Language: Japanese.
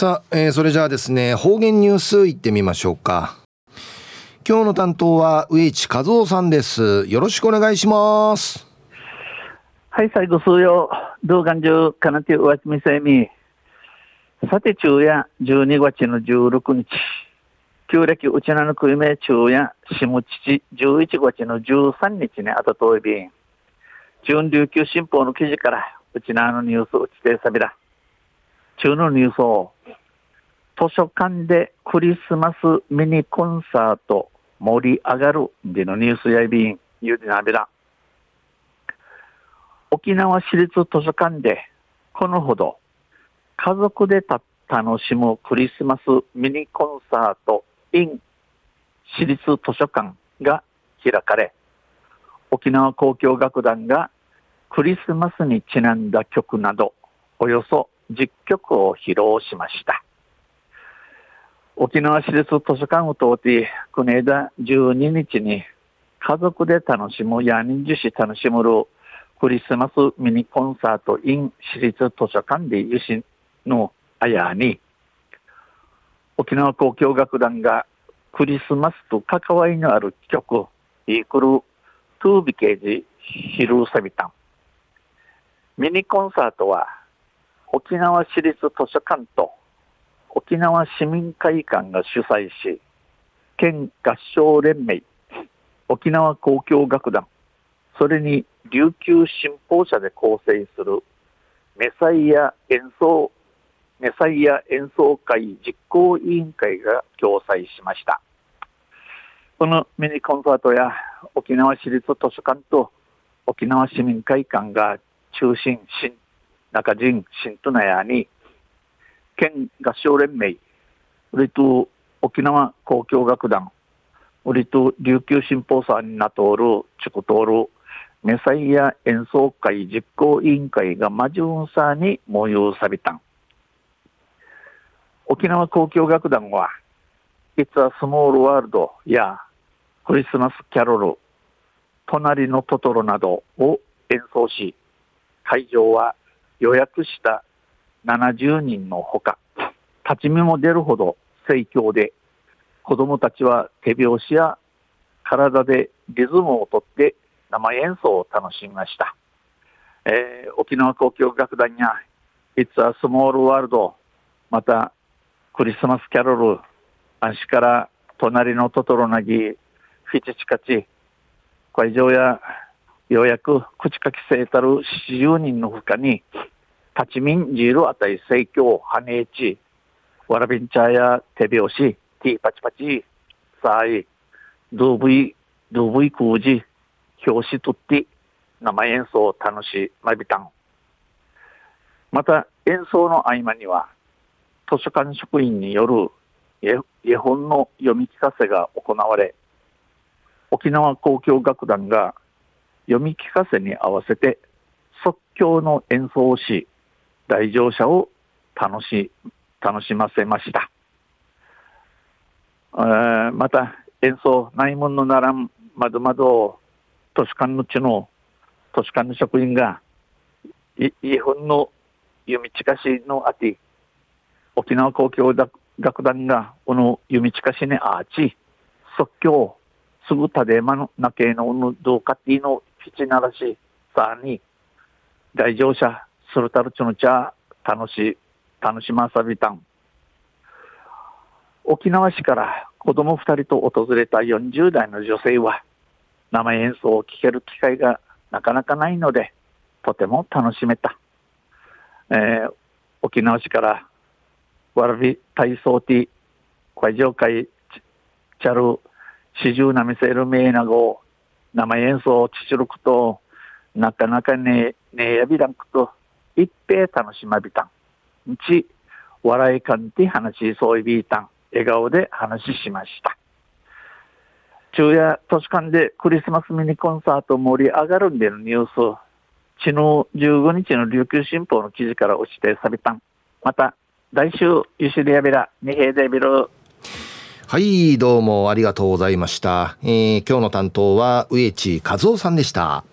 さあ、えー、それじゃあですね、方言ニュースいってみましょうか。今日の担当は植地和夫さんです。よろしくお願いします。はい、再度数曜、動画中、かなてうわちみせみ。さて、昼夜12月の16日。旧暦うちなのくいめ昼夜、下父11月の13日にあたといびん。準琉球新報の記事から、うちなのニュースうちてさびら。中のニュースを、図書館でクリスマスミニコンサート盛り上がるでのニュースやいびん、ゆでなびら。沖縄市立図書館で、このほど、家族でた楽しむクリスマスミニコンサート in 市立図書館が開かれ、沖縄交響楽団がクリスマスにちなんだ曲など、およそ10曲を披露しました。沖縄市立図書館を通って、国枝12日に家族で楽しむ、や人樹し楽しむるクリスマスミニコンサート in 市立図書館でゆしのあやに、沖縄交響楽団がクリスマスと関わりのある曲、イークル、トゥービケージ、ヒルサビタン。ミニコンサートは、沖縄市立図書館と沖縄市民会館が主催し、県合唱連盟、沖縄交響楽団、それに琉球新報社で構成するメサイア演奏、メサイア演奏会実行委員会が共催しました。このミニコンサートや沖縄市立図書館と沖縄市民会館が中心、新、中人、新都内に、県合唱連盟、ウリと沖縄交響楽団、ウリと琉球新報さんになとおる、チュクトール、メサイア演奏会実行委員会がマジュンサーに催さびたん。沖縄交響楽団は、It's a Small World やクリスマスキャロル、隣のトトロなどを演奏し、会場は予約した70人のほか、立ち見も出るほど盛況で、子供たちは手拍子や体でリズムをとって生演奏を楽しみました。えー、沖縄交響楽団や It's a Small World またクリスマスキャロル安心から隣のトトロナギフィチチカチ会場やようやく口かきせいたる40人のほかに立ち民ジールあたり盛況ハネーチわらびんちゃや手拍子ティーパチパチさあいドゥブイドゥブイクージ表紙とって生演奏楽しいまびたん。また演奏の合間には図書館職員による絵本の読み聞かせが行われ沖縄交響楽団が読み聞かせに合わせて即興の演奏をし来場者を楽し楽しませました。また演奏内門のならん窓窓を図書館の地の図書館の職員がい日本の読み近しのあて沖縄交響楽団がこの読み近しにあち即興すぐたでまのなけのうぬどうかっていうのをひちならしさあに来場者するたるちのちゃ楽し楽しまさびたん沖縄市から子供二人と訪れた40代の女性は生演奏を聴ける機会がなかなかないので、とても楽しめた。えー、沖縄市からわらび体操ティ会場会チャル四十なみせる名なご生演奏をちちるくとなかなかねねえやびらんくと一平楽しまびたん。ち笑いかんて話しそういびいたん。笑顔で話しました。昼夜図書館でクリスマスミニコンサート盛り上がるんでのニュース、昨日15日の琉球新報の記事から落ちてさびたん。また、来週、ゆしりやびら、二平でびる。はい、どうもありがとうございました。えー、今日の担当は植地和夫さんでした。